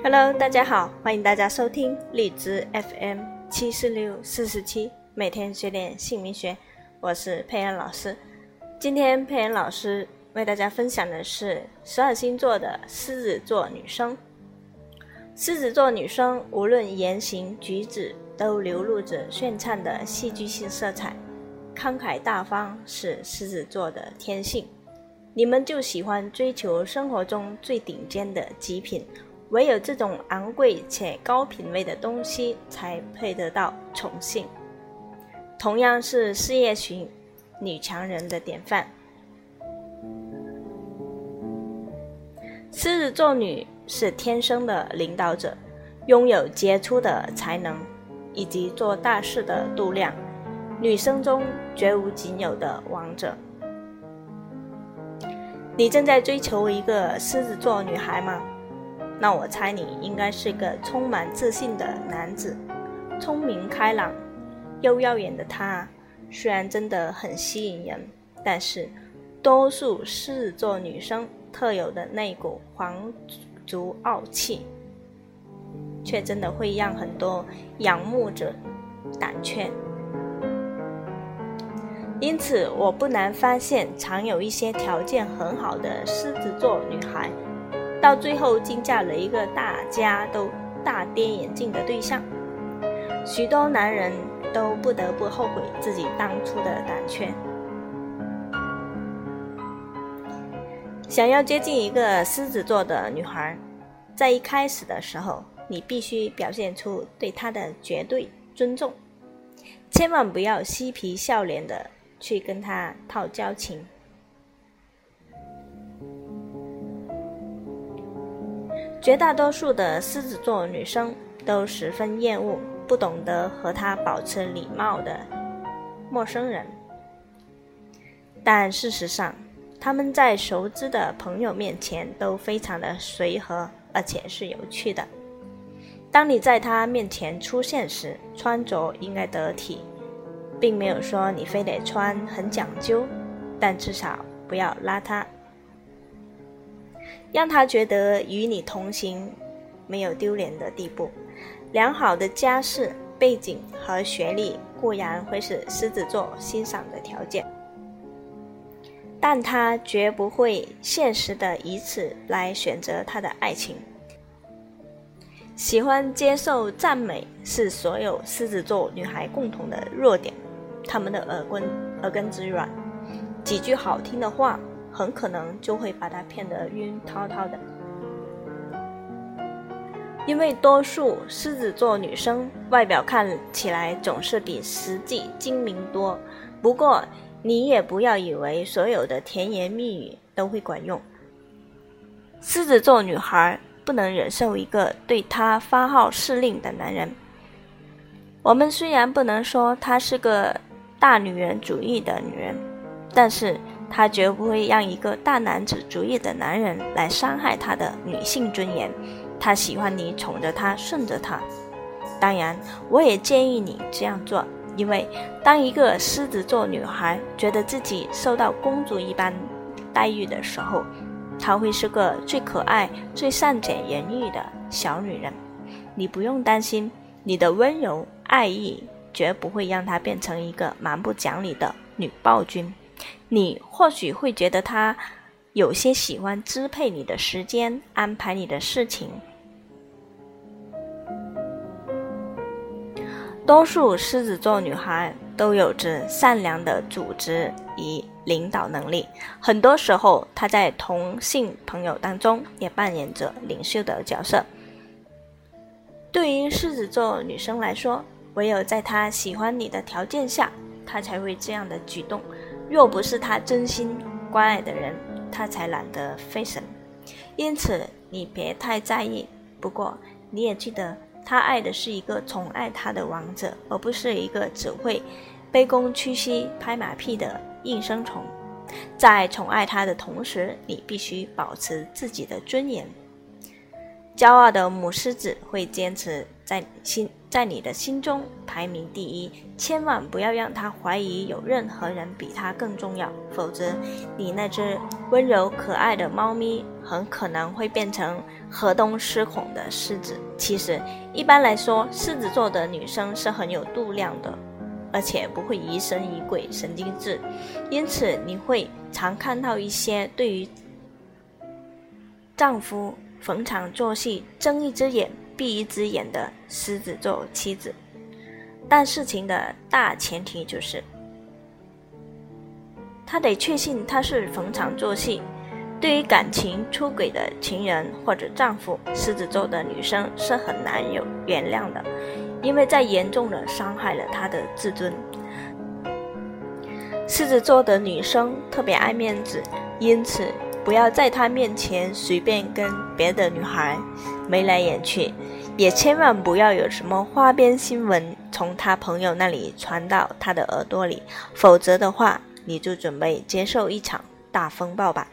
Hello，大家好，欢迎大家收听荔枝 FM 七四六四十七，每天学点姓名学，我是佩恩老师。今天佩恩老师为大家分享的是十二星座的狮子座女生。狮子座女生无论言行举止都流露着炫灿的戏剧性色彩，慷慨大方是狮子座的天性。你们就喜欢追求生活中最顶尖的极品。唯有这种昂贵且高品位的东西，才配得到宠幸。同样是事业型女强人的典范。狮子座女是天生的领导者，拥有杰出的才能以及做大事的度量，女生中绝无仅有的王者。你正在追求一个狮子座女孩吗？那我猜你应该是个充满自信的男子，聪明开朗又耀眼的他，虽然真的很吸引人，但是多数狮子座女生特有的那股皇族傲气，却真的会让很多仰慕者胆怯。因此，我不难发现，常有一些条件很好的狮子座女孩。到最后，竟嫁了一个大家都大跌眼镜的对象，许多男人都不得不后悔自己当初的胆怯。想要接近一个狮子座的女孩，在一开始的时候，你必须表现出对她的绝对尊重，千万不要嬉皮笑脸的去跟她套交情。绝大多数的狮子座女生都十分厌恶不懂得和她保持礼貌的陌生人，但事实上，他们在熟知的朋友面前都非常的随和，而且是有趣的。当你在他面前出现时，穿着应该得体，并没有说你非得穿很讲究，但至少不要邋遢。让他觉得与你同行没有丢脸的地步。良好的家世背景和学历固然会是狮子座欣赏的条件，但他绝不会现实的以此来选择他的爱情。喜欢接受赞美是所有狮子座女孩共同的弱点，她们的耳根耳根子软，几句好听的话。很可能就会把他骗得晕滔滔的，因为多数狮子座女生外表看起来总是比实际精明多。不过，你也不要以为所有的甜言蜜语都会管用。狮子座女孩不能忍受一个对她发号施令的男人。我们虽然不能说她是个大女人主义的女人，但是。她绝不会让一个大男子主义的男人来伤害她的女性尊严。她喜欢你宠着她，顺着她。当然，我也建议你这样做，因为当一个狮子座女孩觉得自己受到公主一般待遇的时候，她会是个最可爱、最善解人意的小女人。你不用担心，你的温柔爱意绝不会让她变成一个蛮不讲理的女暴君。你或许会觉得他有些喜欢支配你的时间，安排你的事情。多数狮子座女孩都有着善良的组织与领导能力，很多时候她在同性朋友当中也扮演着领袖的角色。对于狮子座女生来说，唯有在她喜欢你的条件下，她才会这样的举动。若不是他真心关爱的人，他才懒得费神。因此，你别太在意。不过，你也记得，他爱的是一个宠爱他的王者，而不是一个只会卑躬屈膝、拍马屁的应声虫。在宠爱他的同时，你必须保持自己的尊严。骄傲的母狮子会坚持在心在你的心中排名第一，千万不要让他怀疑有任何人比他更重要，否则你那只温柔可爱的猫咪很可能会变成河东狮吼的狮子。其实，一般来说，狮子座的女生是很有度量的，而且不会疑神疑鬼、神经质，因此你会常看到一些对于丈夫逢场作戏、睁一只眼。闭一只眼的狮子座妻子，但事情的大前提就是，他得确信他是逢场作戏。对于感情出轨的情人或者丈夫，狮子座的女生是很难有原谅的，因为在严重的伤害了她的自尊。狮子座的女生特别爱面子，因此不要在他面前随便跟别的女孩眉来眼去。也千万不要有什么花边新闻从他朋友那里传到他的耳朵里，否则的话，你就准备接受一场大风暴吧。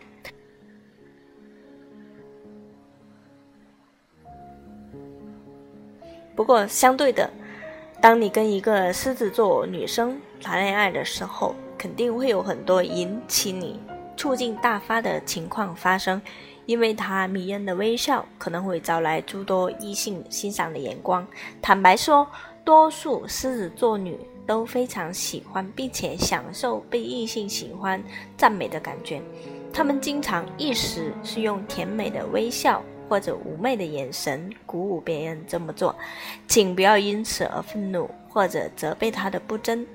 不过，相对的，当你跟一个狮子座女生谈恋爱的时候，肯定会有很多引起你促进大发的情况发生。因为她迷人的微笑可能会招来诸多异性欣赏的眼光。坦白说，多数狮子座女都非常喜欢并且享受被异性喜欢、赞美的感觉。她们经常一时是用甜美的微笑或者妩媚的眼神鼓舞别人这么做，请不要因此而愤怒或者责备她的不争，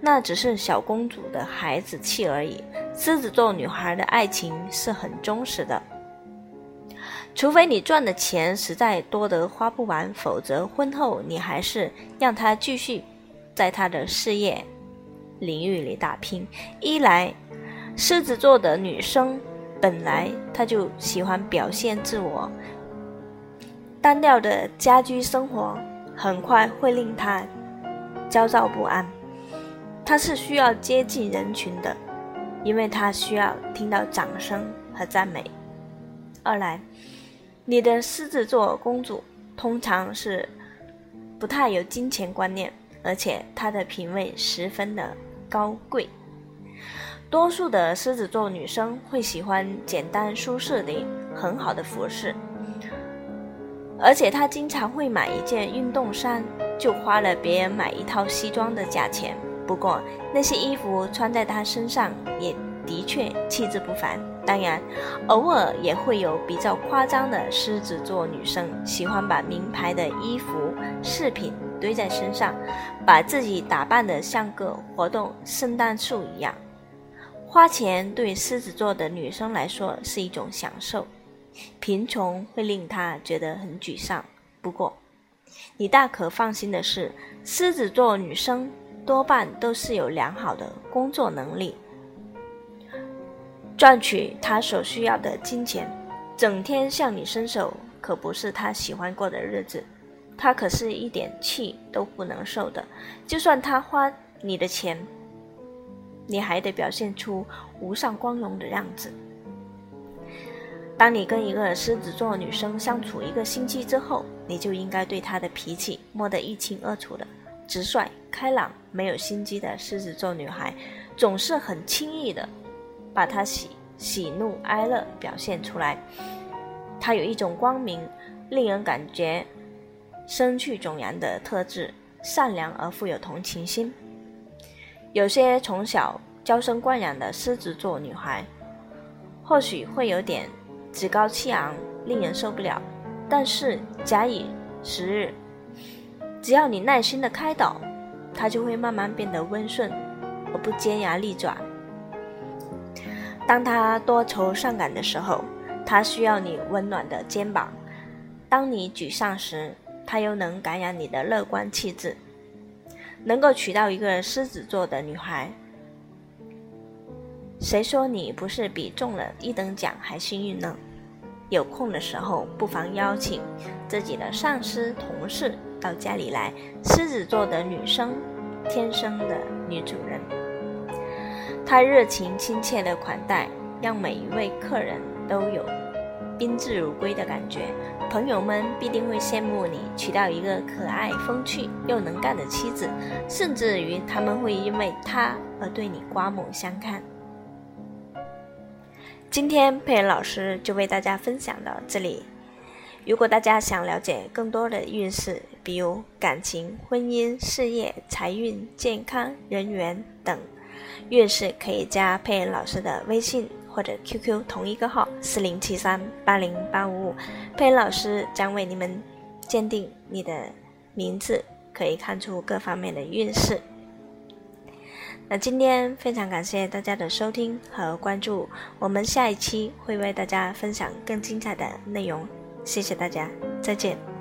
那只是小公主的孩子气而已。狮子座女孩的爱情是很忠实的。除非你赚的钱实在多得花不完，否则婚后你还是让他继续在他的事业领域里打拼。一来，狮子座的女生本来她就喜欢表现自我，单调的家居生活很快会令她焦躁不安。她是需要接近人群的，因为她需要听到掌声和赞美。二来。你的狮子座公主通常是不太有金钱观念，而且她的品味十分的高贵。多数的狮子座女生会喜欢简单舒适的、很好的服饰，而且她经常会买一件运动衫就花了别人买一套西装的价钱。不过那些衣服穿在她身上也的确气质不凡。当然，偶尔也会有比较夸张的狮子座女生，喜欢把名牌的衣服、饰品堆在身上，把自己打扮得像个活动圣诞树一样。花钱对狮子座的女生来说是一种享受，贫穷会令她觉得很沮丧。不过，你大可放心的是，狮子座女生多半都是有良好的工作能力。赚取他所需要的金钱，整天向你伸手，可不是他喜欢过的日子。他可是一点气都不能受的。就算他花你的钱，你还得表现出无上光荣的样子。当你跟一个狮子座女生相处一个星期之后，你就应该对她的脾气摸得一清二楚的。直率、开朗、没有心机的狮子座女孩，总是很轻易的。把她喜喜怒哀乐表现出来，她有一种光明，令人感觉生趣种然的特质，善良而富有同情心。有些从小娇生惯养的狮子座女孩，或许会有点趾高气昂，令人受不了。但是假以时日，只要你耐心的开导，她就会慢慢变得温顺，而不尖牙利爪。当他多愁善感的时候，他需要你温暖的肩膀；当你沮丧时，他又能感染你的乐观气质。能够娶到一个狮子座的女孩，谁说你不是比中了一等奖还幸运呢？有空的时候，不妨邀请自己的上司、同事到家里来。狮子座的女生，天生的女主人。他热情亲切的款待，让每一位客人都有宾至如归的感觉，朋友们必定会羡慕你娶到一个可爱、风趣又能干的妻子，甚至于他们会因为她而对你刮目相看。今天佩恩老师就为大家分享到这里。如果大家想了解更多的运势，比如感情、婚姻、事业、财运、健康、人缘等运势，可以加佩恩老师的微信或者 QQ 同一个号四零七三八零八五五，佩恩老师将为你们鉴定你的名字，可以看出各方面的运势。那今天非常感谢大家的收听和关注，我们下一期会为大家分享更精彩的内容，谢谢大家，再见。